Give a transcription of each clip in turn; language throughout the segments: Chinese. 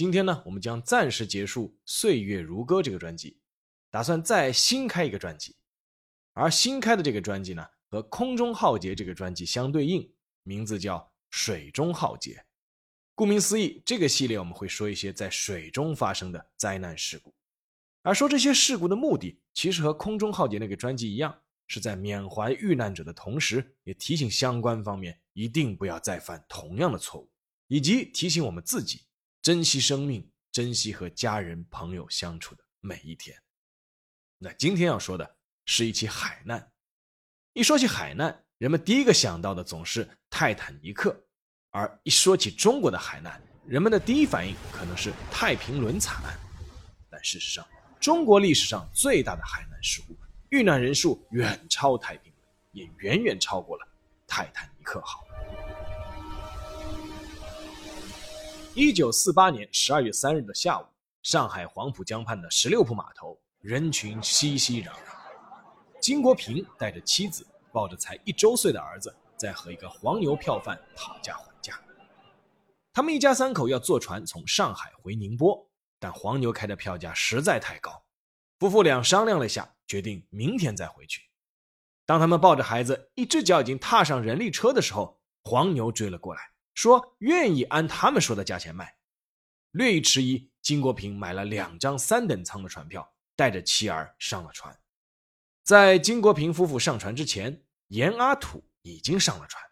今天呢，我们将暂时结束《岁月如歌》这个专辑，打算再新开一个专辑。而新开的这个专辑呢，和《空中浩劫》这个专辑相对应，名字叫《水中浩劫》。顾名思义，这个系列我们会说一些在水中发生的灾难事故。而说这些事故的目的，其实和《空中浩劫》那个专辑一样，是在缅怀遇难者的同时，也提醒相关方面一定不要再犯同样的错误，以及提醒我们自己。珍惜生命，珍惜和家人朋友相处的每一天。那今天要说的是一起海难。一说起海难，人们第一个想到的总是泰坦尼克，而一说起中国的海难，人们的第一反应可能是太平轮惨案。但事实上，中国历史上最大的海难事故，遇难人数远超太平轮，也远远超过了泰坦尼克号。一九四八年十二月三日的下午，上海黄浦江畔的十六铺码头，人群熙熙攘攘。金国平带着妻子，抱着才一周岁的儿子，在和一个黄牛票贩讨价还价。他们一家三口要坐船从上海回宁波，但黄牛开的票价实在太高。夫妇俩商量了一下，决定明天再回去。当他们抱着孩子，一只脚已经踏上人力车的时候，黄牛追了过来。说愿意按他们说的价钱卖，略一迟疑，金国平买了两张三等舱的船票，带着妻儿上了船。在金国平夫妇上船之前，严阿土已经上了船。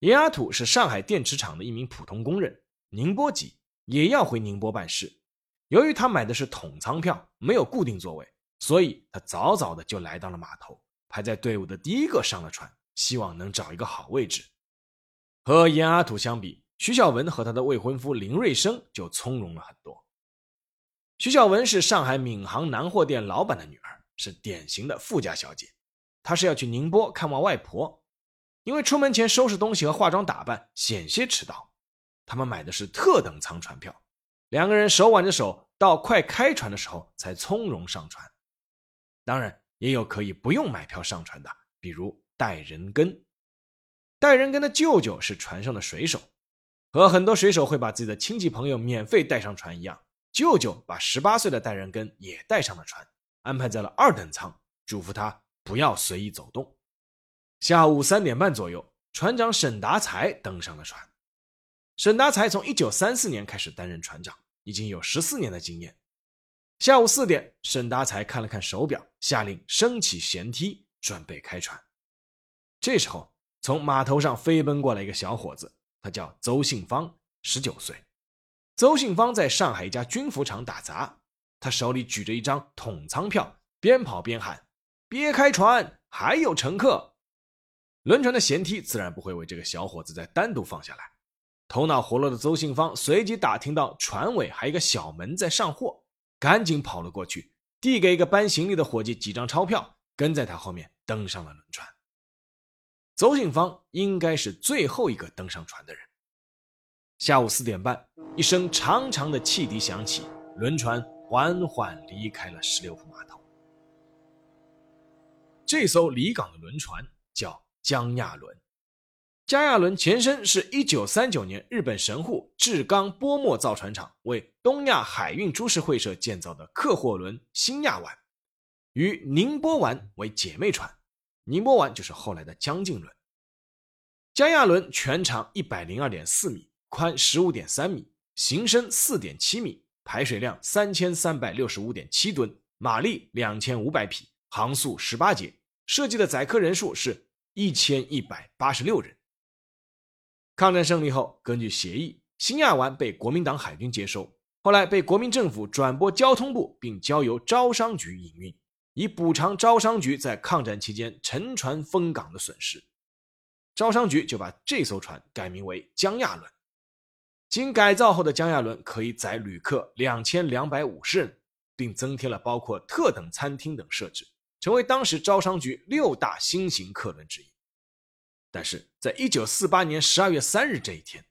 严阿土是上海电池厂的一名普通工人，宁波籍，也要回宁波办事。由于他买的是统舱票，没有固定座位，所以他早早的就来到了码头，排在队伍的第一个上了船，希望能找一个好位置。和严阿土相比，徐小文和他的未婚夫林瑞生就从容了很多。徐小文是上海闵行南货店老板的女儿，是典型的富家小姐。她是要去宁波看望外婆，因为出门前收拾东西和化妆打扮险些迟到，他们买的是特等舱船票，两个人手挽着手，到快开船的时候才从容上船。当然，也有可以不用买票上船的，比如戴仁根。戴仁根的舅舅是船上的水手，和很多水手会把自己的亲戚朋友免费带上船一样，舅舅把十八岁的戴仁根也带上了船，安排在了二等舱，嘱咐他不要随意走动。下午三点半左右，船长沈达才登上了船。沈达才从一九三四年开始担任船长，已经有十四年的经验。下午四点，沈达才看了看手表，下令升起舷梯，准备开船。这时候。从码头上飞奔过来一个小伙子，他叫邹信芳，十九岁。邹信芳在上海一家军服厂打杂，他手里举着一张统舱票，边跑边喊：“别开船，还有乘客。”轮船的舷梯自然不会为这个小伙子再单独放下来。头脑活络的邹信芳随即打听到船尾还有一个小门在上货，赶紧跑了过去，递给一个搬行李的伙计几张钞票，跟在他后面登上了轮船。邹信芳应该是最后一个登上船的人。下午四点半，一声长长的汽笛响起，轮船缓缓离开了十六铺码头。这艘离港的轮船叫江亚轮。江亚轮前身是一九三九年日本神户志冈波末造船厂为东亚海运株式会社建造的客货轮新亚丸，与宁波丸为姐妹船。宁波湾就是后来的江静轮。江亚轮全长一百零二点四米，宽十五点三米，行深四点七米，排水量三千三百六十五点七吨，马力两千五百匹，航速十八节，设计的载客人数是一千一百八十六人。抗战胜利后，根据协议，新亚湾被国民党海军接收，后来被国民政府转拨交通部，并交由招商局营运。以补偿招商局在抗战期间沉船封港的损失，招商局就把这艘船改名为江亚轮。经改造后的江亚轮可以载旅客两千两百五十人，并增添了包括特等餐厅等设置，成为当时招商局六大新型客轮之一。但是在一九四八年十二月三日这一天，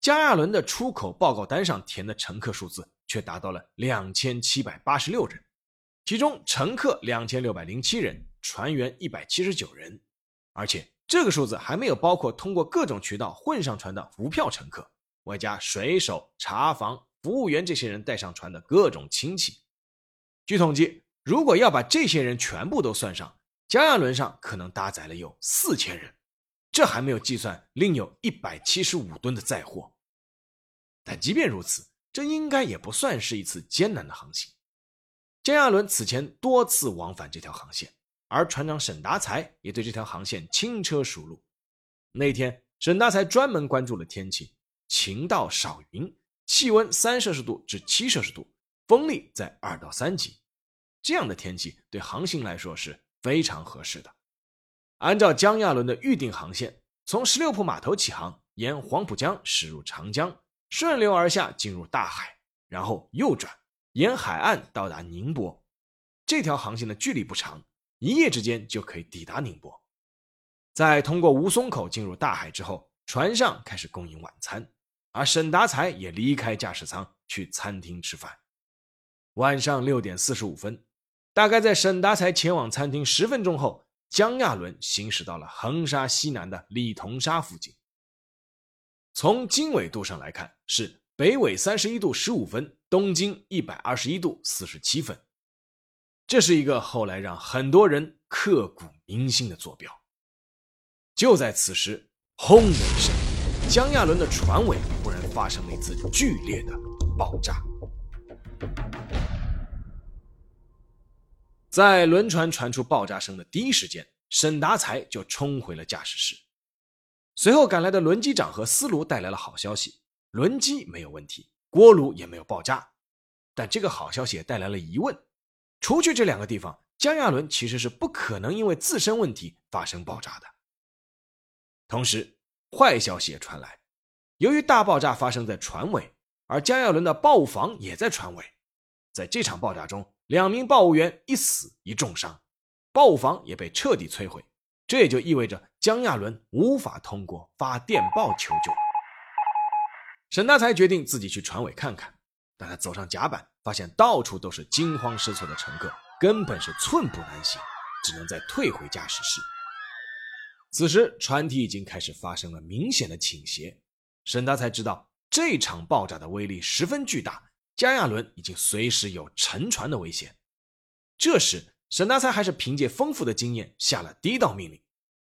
江亚轮的出口报告单上填的乘客数字却达到了两千七百八十六人，其中乘客两千六百零七人，船员一百七十九人，而且。这个数字还没有包括通过各种渠道混上船的无票乘客，外加水手、茶房、服务员这些人带上船的各种亲戚。据统计，如果要把这些人全部都算上，加亚轮上可能搭载了有四千人，这还没有计算另有一百七十五吨的载货。但即便如此，这应该也不算是一次艰难的航行。江亚伦此前多次往返这条航线。而船长沈达才也对这条航线轻车熟路。那天，沈达才专门关注了天气，晴到少云，气温三摄氏度至七摄氏度，风力在二到三级。这样的天气对航行来说是非常合适的。按照江亚伦的预定航线，从十六铺码头起航，沿黄浦江驶入长江，顺流而下进入大海，然后右转，沿海岸到达宁波。这条航线的距离不长。一夜之间就可以抵达宁波，在通过吴淞口进入大海之后，船上开始供应晚餐，而沈达才也离开驾驶舱去餐厅吃饭。晚上六点四十五分，大概在沈达才前往餐厅十分钟后，江亚轮行驶到了横沙西南的李同沙附近。从经纬度上来看，是北纬三十一度十五分，东经一百二十一度四十七分。这是一个后来让很多人刻骨铭心的坐标。就在此时，轰的一声，江亚轮的船尾忽然发生了一次剧烈的爆炸。在轮船传出爆炸声的第一时间，沈达才就冲回了驾驶室。随后赶来的轮机长和司炉带来了好消息：轮机没有问题，锅炉也没有爆炸。但这个好消息也带来了疑问。除去这两个地方，江亚伦其实是不可能因为自身问题发生爆炸的。同时，坏消息也传来，由于大爆炸发生在船尾，而江亚伦的报务房也在船尾，在这场爆炸中，两名报务员一死一重伤，报务房也被彻底摧毁。这也就意味着江亚伦无法通过发电报求救。沈大才决定自己去船尾看看。但他走上甲板，发现到处都是惊慌失措的乘客，根本是寸步难行，只能再退回驾驶室。此时，船体已经开始发生了明显的倾斜。沈大才知道这场爆炸的威力十分巨大，加亚轮已经随时有沉船的危险。这时，沈大才还是凭借丰富的经验下了第一道命令：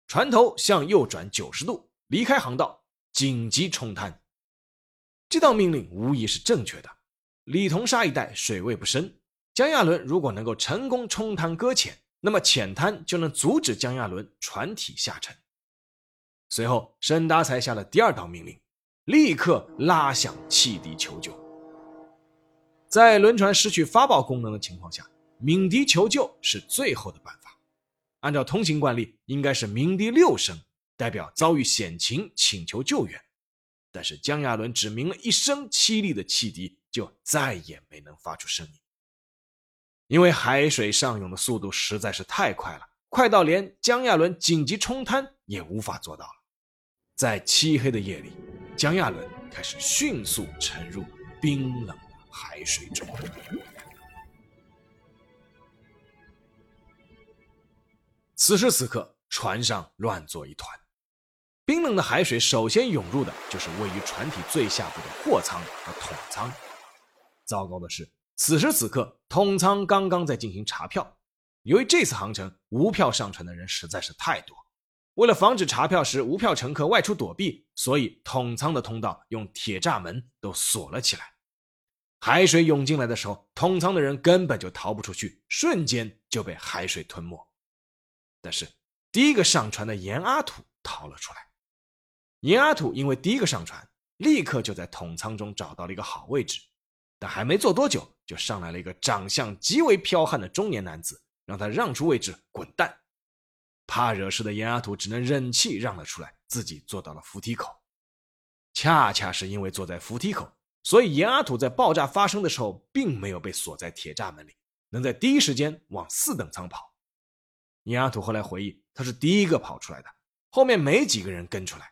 船头向右转九十度，离开航道，紧急冲滩。这道命令无疑是正确的。李同沙一带水位不深，江亚轮如果能够成功冲滩搁浅，那么浅滩就能阻止江亚轮船体下沉。随后，沈达才下了第二道命令，立刻拉响汽笛求救。在轮船失去发报功能的情况下，鸣笛求救是最后的办法。按照通行惯例，应该是鸣笛六声，代表遭遇险情，请求救援。但是江亚伦只鸣了一声凄厉的汽笛，就再也没能发出声音，因为海水上涌的速度实在是太快了，快到连江亚伦紧急冲滩也无法做到了。在漆黑的夜里，江亚伦开始迅速沉入冰冷的海水中。此时此刻，船上乱作一团。冰冷的海水首先涌入的就是位于船体最下部的货舱和桶舱。糟糕的是，此时此刻，桶舱刚刚在进行查票。由于这次航程无票上船的人实在是太多，为了防止查票时无票乘客外出躲避，所以桶舱的通道用铁栅门都锁了起来。海水涌进来的时候，桶舱的人根本就逃不出去，瞬间就被海水吞没。但是，第一个上船的严阿土逃了出来。严阿土因为第一个上船，立刻就在桶舱中找到了一个好位置，但还没坐多久，就上来了一个长相极为剽悍的中年男子，让他让出位置滚蛋。怕惹事的严阿土只能忍气让了出来，自己坐到了扶梯口。恰恰是因为坐在扶梯口，所以严阿土在爆炸发生的时候并没有被锁在铁栅门里，能在第一时间往四等舱跑。严阿土后来回忆，他是第一个跑出来的，后面没几个人跟出来。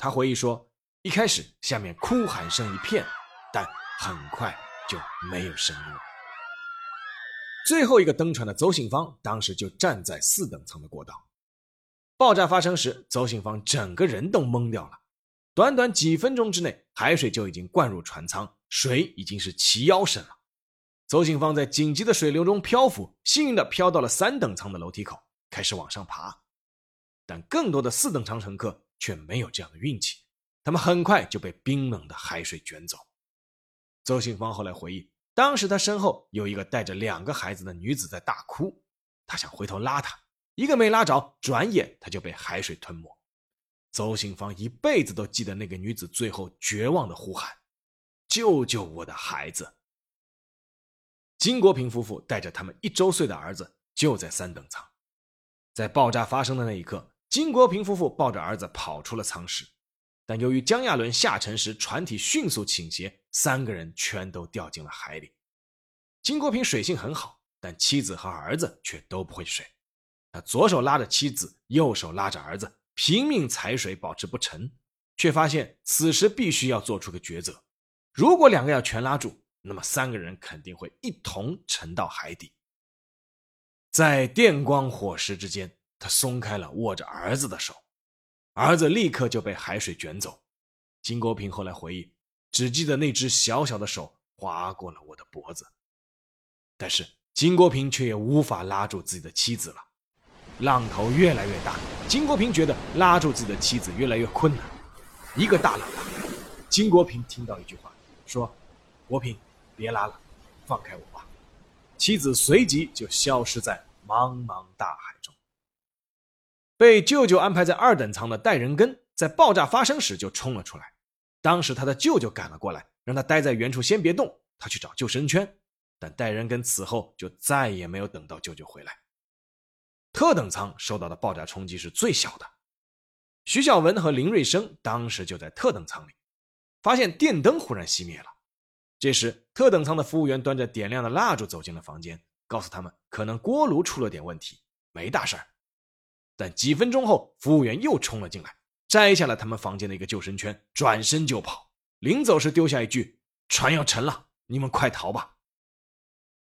他回忆说，一开始下面哭喊声一片，但很快就没有声音了。最后一个登船的邹信芳当时就站在四等舱的过道。爆炸发生时，邹信芳整个人都懵掉了。短短几分钟之内，海水就已经灌入船舱，水已经是齐腰深了。邹信芳在紧急的水流中漂浮，幸运地飘到了三等舱的楼梯口，开始往上爬。但更多的四等舱乘客却没有这样的运气，他们很快就被冰冷的海水卷走。邹信芳后来回忆。当时他身后有一个带着两个孩子的女子在大哭，他想回头拉她，一个没拉着，转眼他就被海水吞没。邹信芳一辈子都记得那个女子最后绝望的呼喊：“救救我的孩子！”金国平夫妇带着他们一周岁的儿子就在三等舱，在爆炸发生的那一刻，金国平夫妇抱着儿子跑出了舱室。但由于江亚伦下沉时船体迅速倾斜，三个人全都掉进了海里。金国平水性很好，但妻子和儿子却都不会水。他左手拉着妻子，右手拉着儿子，拼命踩水保持不沉，却发现此时必须要做出个抉择：如果两个要全拉住，那么三个人肯定会一同沉到海底。在电光火石之间，他松开了握着儿子的手。儿子立刻就被海水卷走。金国平后来回忆，只记得那只小小的手划过了我的脖子。但是金国平却也无法拉住自己的妻子了。浪头越来越大，金国平觉得拉住自己的妻子越来越困难。一个大浪，金国平听到一句话，说：“国平，别拉了，放开我吧。”妻子随即就消失在茫茫大海。被舅舅安排在二等舱的戴仁根，在爆炸发生时就冲了出来。当时他的舅舅赶了过来，让他待在原处，先别动，他去找救生圈。但戴仁根此后就再也没有等到舅舅回来。特等舱受到的爆炸冲击是最小的。徐小文和林瑞生当时就在特等舱里，发现电灯忽然熄灭了。这时，特等舱的服务员端着点亮的蜡烛走进了房间，告诉他们可能锅炉出了点问题，没大事儿。但几分钟后，服务员又冲了进来，摘下了他们房间的一个救生圈，转身就跑。临走时丢下一句：“船要沉了，你们快逃吧。”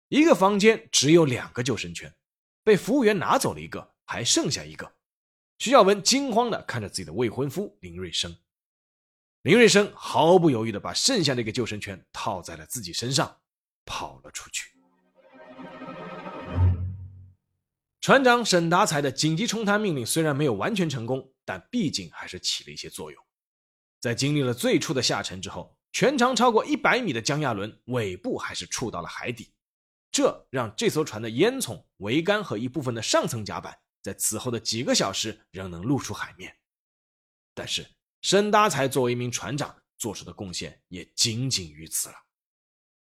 一个房间只有两个救生圈，被服务员拿走了一个，还剩下一个。徐小文惊慌地看着自己的未婚夫林瑞生，林瑞生毫不犹豫地把剩下的一个救生圈套在了自己身上，跑了出去。船长沈达才的紧急冲滩命令虽然没有完全成功，但毕竟还是起了一些作用。在经历了最初的下沉之后，全长超过一百米的江亚轮尾部还是触到了海底，这让这艘船的烟囱、桅杆和一部分的上层甲板在此后的几个小时仍能露出海面。但是沈达才作为一名船长做出的贡献也仅仅于此了。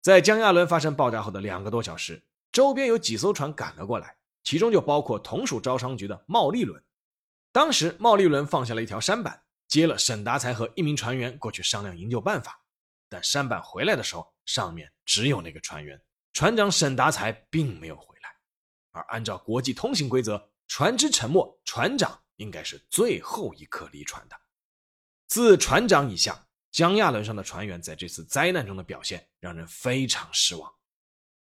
在江亚轮发生爆炸后的两个多小时，周边有几艘船赶了过来。其中就包括同属招商局的茂利轮。当时茂利轮放下了一条舢板，接了沈达才和一名船员过去商量营救办法。但舢板回来的时候，上面只有那个船员，船长沈达才并没有回来。而按照国际通行规则，船只沉没，船长应该是最后一刻离船的。自船长以下，江亚轮上的船员在这次灾难中的表现让人非常失望。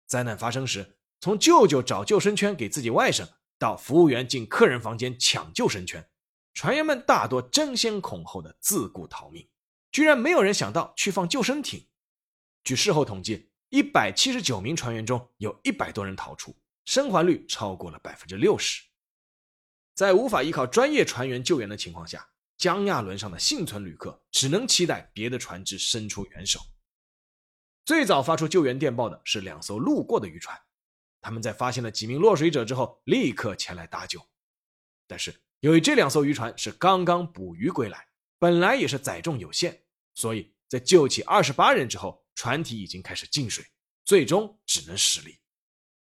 灾难发生时。从舅舅找救生圈给自己外甥，到服务员进客人房间抢救生圈，船员们大多争先恐后的自顾逃命，居然没有人想到去放救生艇。据事后统计，一百七十九名船员中有一百多人逃出，生还率超过了百分之六十。在无法依靠专业船员救援的情况下，江亚轮上的幸存旅客只能期待别的船只伸出援手。最早发出救援电报的是两艘路过的渔船。他们在发现了几名落水者之后，立刻前来搭救。但是由于这两艘渔船是刚刚捕鱼归来，本来也是载重有限，所以在救起二十八人之后，船体已经开始进水，最终只能驶离。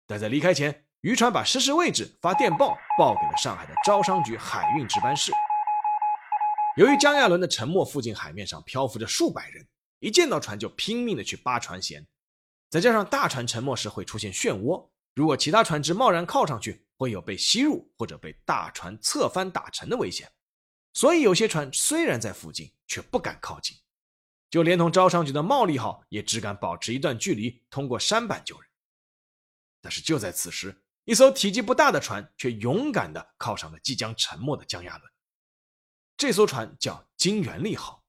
但在离开前，渔船把失事位置发电报报给了上海的招商局海运值班室。由于江亚伦的沉没附近海面上漂浮着数百人，一见到船就拼命的去扒船舷，再加上大船沉没时会出现漩涡，如果其他船只贸然靠上去，会有被吸入或者被大船侧翻打沉的危险。所以有些船虽然在附近，却不敢靠近，就连同招商局的茂利号也只敢保持一段距离，通过舢板救人。但是就在此时，一艘体积不大的船却勇敢地靠上了即将沉没的江亚伦。这艘船叫金元利号。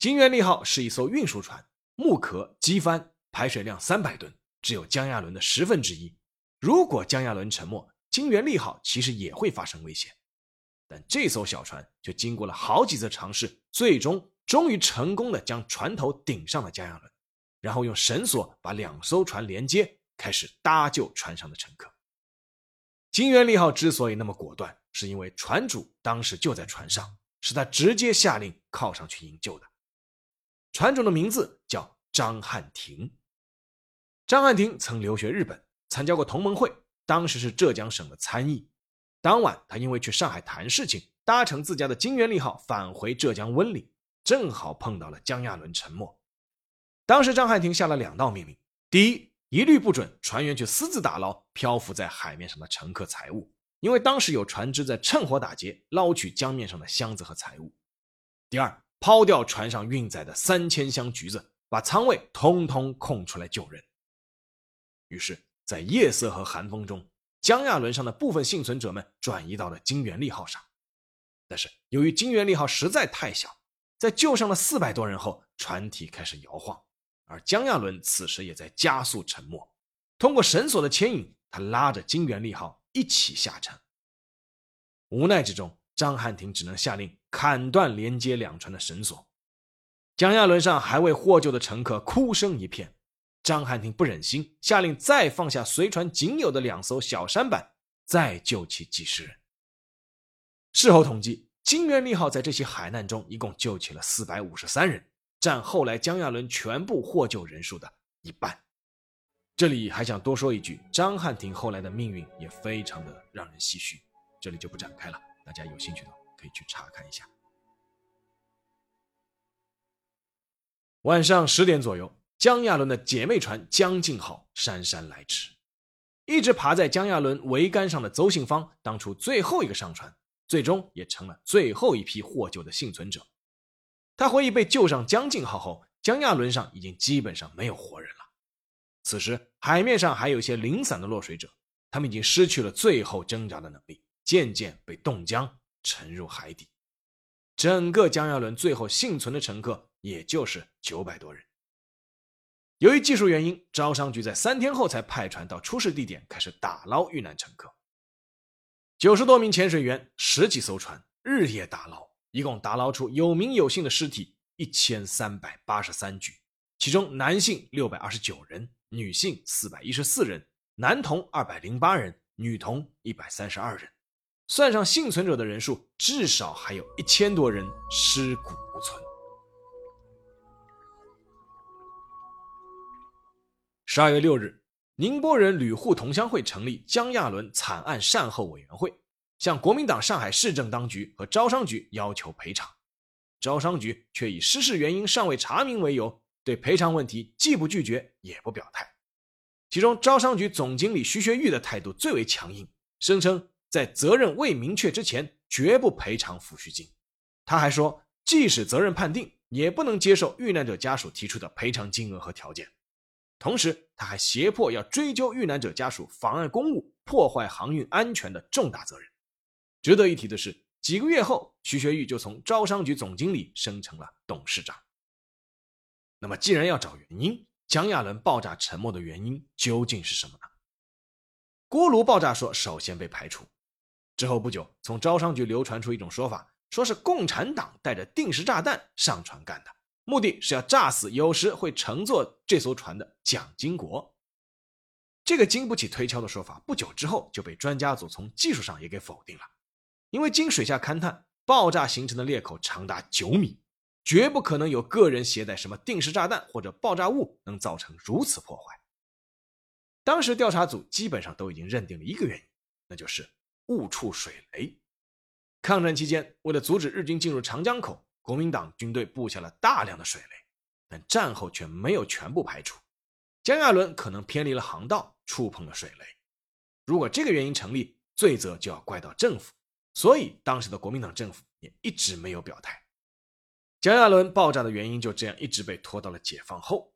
金元利号是一艘运输船，木壳、机帆，排水量三百吨，只有江亚伦的十分之一。如果江亚伦沉没，金元利号其实也会发生危险。但这艘小船却经过了好几次尝试，最终终于成功的将船头顶上了江亚伦，然后用绳索把两艘船连接。开始搭救船上的乘客。金元利号之所以那么果断，是因为船主当时就在船上，是他直接下令靠上去营救的。船主的名字叫张汉庭。张汉庭曾留学日本，参加过同盟会，当时是浙江省的参议。当晚，他因为去上海谈事情，搭乘自家的金元利号返回浙江温岭，正好碰到了江亚伦沉没。当时，张汉庭下了两道命令：第一，一律不准船员去私自打捞漂浮在海面上的乘客财物，因为当时有船只在趁火打劫，捞取江面上的箱子和财物。第二，抛掉船上运载的三千箱橘子，把舱位通通空出来救人。于是，在夜色和寒风中，江亚轮上的部分幸存者们转移到了金元利号上。但是，由于金元利号实在太小，在救上了四百多人后，船体开始摇晃。而江亚伦此时也在加速沉没，通过绳索的牵引，他拉着金元利号一起下沉。无奈之中，张汉庭只能下令砍断连接两船的绳索。江亚伦上还未获救的乘客哭声一片，张汉庭不忍心，下令再放下随船仅有的两艘小舢板，再救起几十人。事后统计，金元利号在这起海难中一共救起了四百五十三人。占后来江亚伦全部获救人数的一半。这里还想多说一句，张汉庭后来的命运也非常的让人唏嘘，这里就不展开了，大家有兴趣的可以去查看一下。晚上十点左右，江亚伦的姐妹船江静号姗姗来迟，一直爬在江亚伦桅杆上的邹信芳当初最后一个上船，最终也成了最后一批获救的幸存者。他回忆被救上江静号后，江亚轮上已经基本上没有活人了。此时海面上还有一些零散的落水者，他们已经失去了最后挣扎的能力，渐渐被冻僵，沉入海底。整个江亚伦最后幸存的乘客也就是九百多人。由于技术原因，招商局在三天后才派船到出事地点开始打捞遇难乘客。九十多名潜水员，十几艘船，日夜打捞。一共打捞出有名有姓的尸体一千三百八十三具，其中男性六百二十九人，女性四百一十四人，男童二百零八人，女童一百三十二人。算上幸存者的人数，至少还有一千多人尸骨十二月六日，宁波人旅沪同乡会成立江亚伦惨案善后委员会。向国民党上海市政当局和招商局要求赔偿，招商局却以失事原因尚未查明为由，对赔偿问题既不拒绝也不表态。其中，招商局总经理徐学玉的态度最为强硬，声称在责任未明确之前绝不赔偿抚恤金。他还说，即使责任判定，也不能接受遇难者家属提出的赔偿金额和条件。同时，他还胁迫要追究遇难者家属妨碍公务、破坏航运安全的重大责任。值得一提的是，几个月后，徐学玉就从招商局总经理升成了董事长。那么，既然要找原因，江亚伦爆炸沉没的原因究竟是什么呢？锅炉爆炸说首先被排除，之后不久，从招商局流传出一种说法，说是共产党带着定时炸弹上船干的，目的是要炸死有时会乘坐这艘船的蒋经国。这个经不起推敲的说法，不久之后就被专家组从技术上也给否定了。因为经水下勘探，爆炸形成的裂口长达九米，绝不可能有个人携带什么定时炸弹或者爆炸物能造成如此破坏。当时调查组基本上都已经认定了一个原因，那就是误触水雷。抗战期间，为了阻止日军进入长江口，国民党军队布下了大量的水雷，但战后却没有全部排除。江亚伦可能偏离了航道，触碰了水雷。如果这个原因成立，罪责就要怪到政府。所以，当时的国民党政府也一直没有表态。江亚伦爆炸的原因就这样一直被拖到了解放后。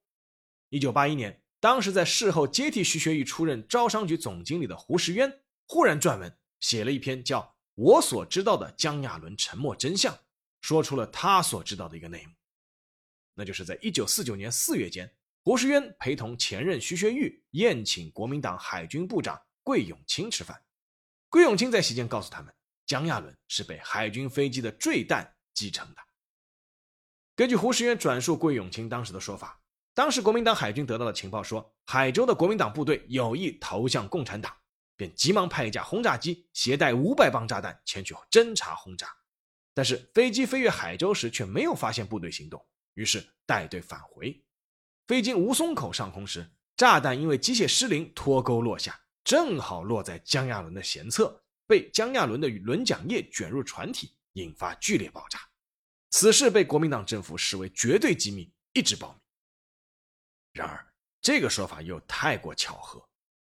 一九八一年，当时在事后接替徐学玉出任招商局总经理的胡石渊忽然撰文写了一篇叫《我所知道的江亚伦沉没真相》，说出了他所知道的一个内幕，那就是在一九四九年四月间，胡石渊陪同前任徐学玉宴请国民党海军部长桂永清吃饭。桂永清在席间告诉他们。江亚伦是被海军飞机的坠弹击沉的。根据胡石渊转述桂永清当时的说法，当时国民党海军得到的情报说，海州的国民党部队有意投向共产党，便急忙派一架轰炸机携带五百磅炸弹前去侦察轰炸。但是飞机飞越海州时却没有发现部队行动，于是带队返回。飞经吴淞口上空时，炸弹因为机械失灵脱钩落下，正好落在江亚伦的舷侧。被江亚伦的轮桨叶卷入船体，引发剧烈爆炸。此事被国民党政府视为绝对机密，一直保密。然而，这个说法又太过巧合，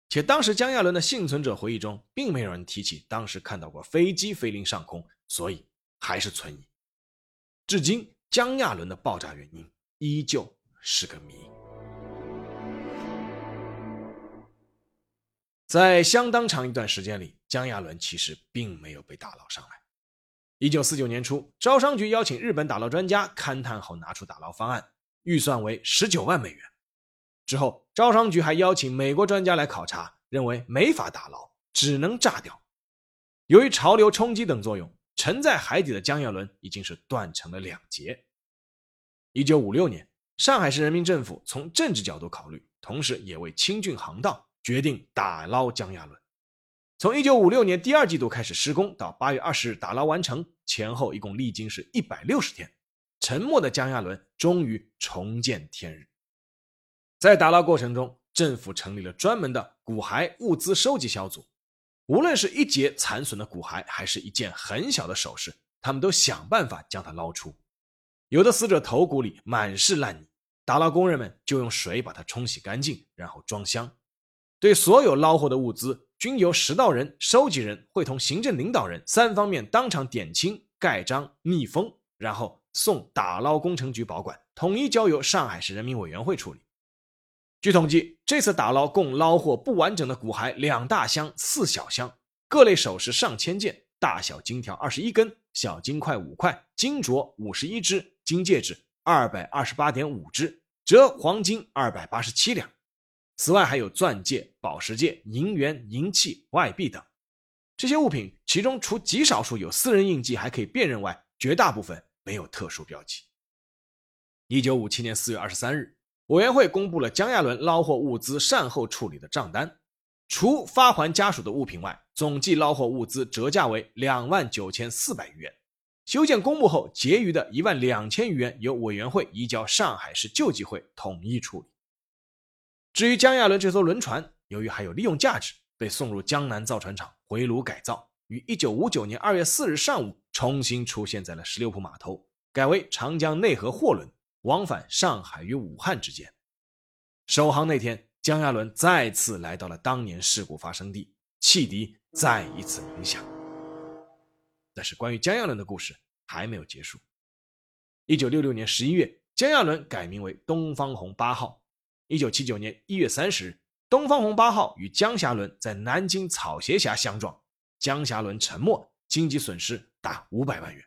且当时江亚伦的幸存者回忆中，并没有人提起当时看到过飞机飞临上空，所以还是存疑。至今，江亚伦的爆炸原因依旧是个谜。在相当长一段时间里，江亚伦其实并没有被打捞上来。一九四九年初，招商局邀请日本打捞专家勘探后，拿出打捞方案，预算为十九万美元。之后，招商局还邀请美国专家来考察，认为没法打捞，只能炸掉。由于潮流冲击等作用，沉在海底的江亚伦已经是断成了两截。一九五六年，上海市人民政府从政治角度考虑，同时也为清郡航道。决定打捞江亚伦。从一九五六年第二季度开始施工，到八月二十日打捞完成，前后一共历经是一百六十天。沉没的江亚伦终于重见天日。在打捞过程中，政府成立了专门的骨骸物资收集小组。无论是一节残损的骨骸，还是一件很小的首饰，他们都想办法将它捞出。有的死者头骨里满是烂泥，打捞工人们就用水把它冲洗干净，然后装箱。对所有捞获的物资，均由拾到人、收集人会同行政领导人三方面当场点清、盖章、密封，然后送打捞工程局保管，统一交由上海市人民委员会处理。据统计，这次打捞共捞获不完整的骨骸两大箱、四小箱，各类首饰上千件，大小金条二十一根，小金块五块，金镯五十一只，金戒指二百二十八点五只，折黄金二百八十七两。此外，还有钻戒、宝石戒、银元、银器、外币等这些物品，其中除极少数有私人印记还可以辨认外，绝大部分没有特殊标记。一九五七年四月二十三日，委员会公布了江亚伦捞获物资善后处理的账单，除发还家属的物品外，总计捞获物资折价为两万九千四百余元。修建公墓后结余的一万两千余元，由委员会移交上海市救济会统一处理。至于江亚伦这艘轮船，由于还有利用价值，被送入江南造船厂回炉改造，于一九五九年二月四日上午重新出现在了十六铺码头，改为长江内河货轮，往返上海与武汉之间。首航那天，江亚伦再次来到了当年事故发生地，汽笛再一次鸣响。但是，关于江亚伦的故事还没有结束。一九六六年十一月，江亚伦改名为东方红八号。一九七九年一月三十日，东方红八号与江霞轮在南京草鞋峡相撞，江霞轮沉没，经济损失达五百万元。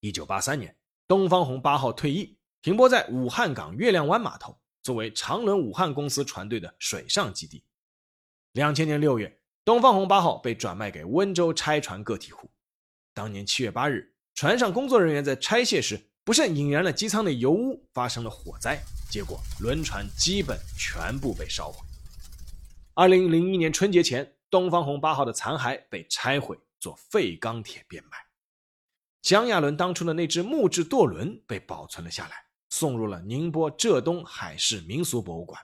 一九八三年，东方红八号退役，停泊在武汉港月亮湾码头，作为长轮武汉公司船队的水上基地。两千年六月，东方红八号被转卖给温州拆船个体户。当年七月八日，船上工作人员在拆卸时。不慎引燃了机舱内油污，发生了火灾，结果轮船基本全部被烧毁。二零零一年春节前，东方红八号的残骸被拆毁做废钢铁变卖。江亚伦当初的那只木质舵轮被保存了下来，送入了宁波浙东海事民俗博物馆，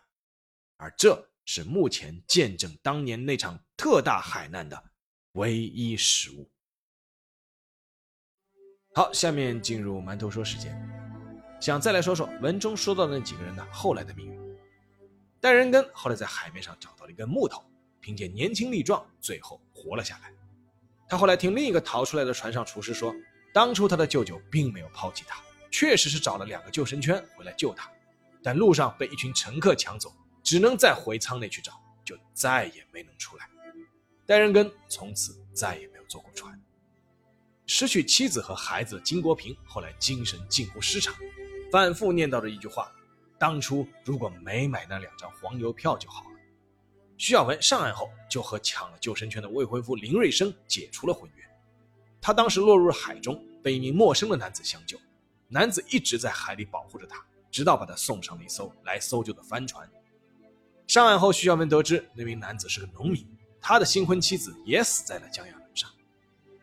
而这是目前见证当年那场特大海难的唯一实物。好，下面进入馒头说时间，想再来说说文中说到的那几个人的后来的命运。戴仁根后来在海面上找到了一根木头，凭借年轻力壮，最后活了下来。他后来听另一个逃出来的船上厨师说，当初他的舅舅并没有抛弃他，确实是找了两个救生圈回来救他，但路上被一群乘客抢走，只能再回舱内去找，就再也没能出来。戴仁根从此再也没有坐过船。失去妻子和孩子的金国平后来精神近乎失常，反复念叨着一句话：“当初如果没买那两张黄油票就好了。”徐小文上岸后就和抢了救生圈的未婚夫林瑞生解除了婚约。他当时落入了海中，被一名陌生的男子相救，男子一直在海里保护着他，直到把他送上了一艘来搜救的帆船。上岸后，徐小文得知那名男子是个农民，他的新婚妻子也死在了江亚。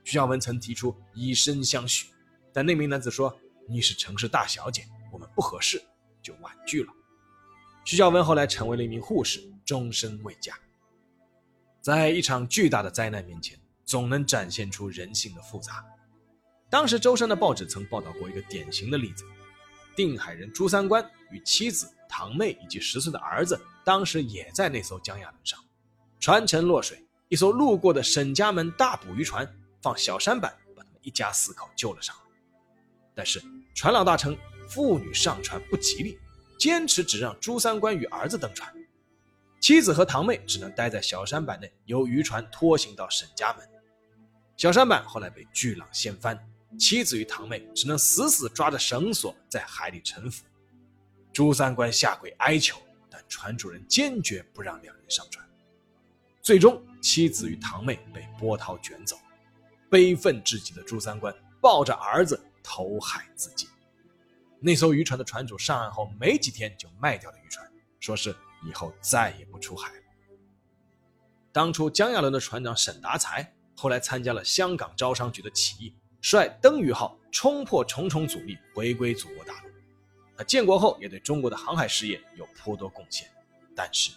徐小文曾提出以身相许，但那名男子说：“你是城市大小姐，我们不合适，就婉拒了。”徐小文后来成为了一名护士，终身未嫁。在一场巨大的灾难面前，总能展现出人性的复杂。当时舟山的报纸曾报道过一个典型的例子：定海人朱三官与妻子、堂妹以及十岁的儿子，当时也在那艘江亚轮上，船沉落水，一艘路过的沈家门大捕鱼船。放小舢板把他们一家四口救了上来，但是船老大称妇女上船不吉利，坚持只让朱三官与儿子登船，妻子和堂妹只能待在小舢板内，由渔船拖行到沈家门。小舢板后来被巨浪掀翻，妻子与堂妹只能死死抓着绳索在海里沉浮。朱三官下跪哀求，但船主人坚决不让两人上船。最终，妻子与堂妹被波涛卷走。悲愤至极的朱三官抱着儿子投海自尽。那艘渔船的船主上岸后没几天就卖掉了渔船，说是以后再也不出海了。当初江亚伦的船长沈达才后来参加了香港招商局的起义，率登鱼号冲破重重阻力回归祖国大陆。他建国后也对中国的航海事业有颇多贡献，但是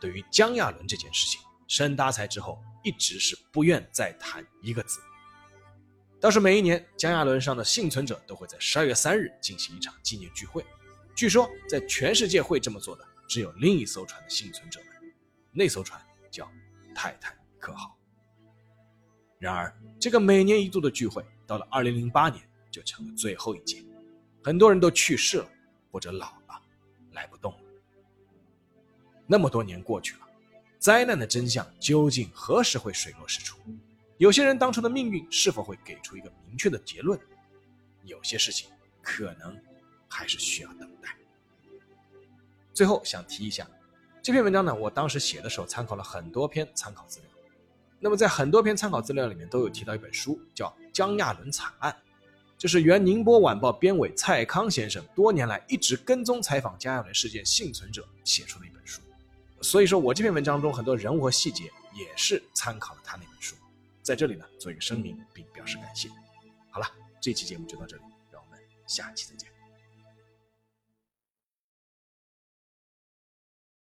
对于江亚伦这件事情，沈达才之后一直是不愿再谈一个字。倒是每一年江亚轮上的幸存者都会在十二月三日进行一场纪念聚会。据说在全世界会这么做的只有另一艘船的幸存者们，那艘船叫泰坦尼克号。然而，这个每年一度的聚会到了二零零八年就成了最后一届，很多人都去世了或者老了，来不动了。那么多年过去了，灾难的真相究竟何时会水落石出？有些人当初的命运是否会给出一个明确的结论？有些事情可能还是需要等。最后想提一下，这篇文章呢，我当时写的时候参考了很多篇参考资料。那么在很多篇参考资料里面都有提到一本书，叫《江亚伦惨案》，这是原《宁波晚报》编委蔡康先生多年来一直跟踪采访江亚伦事件幸存者写出的一本书。所以说我这篇文章中很多人物和细节也是参考了他那本书。在这里呢，做一个声明，并表示感谢。好了，这期节目就到这里，让我们下期再见。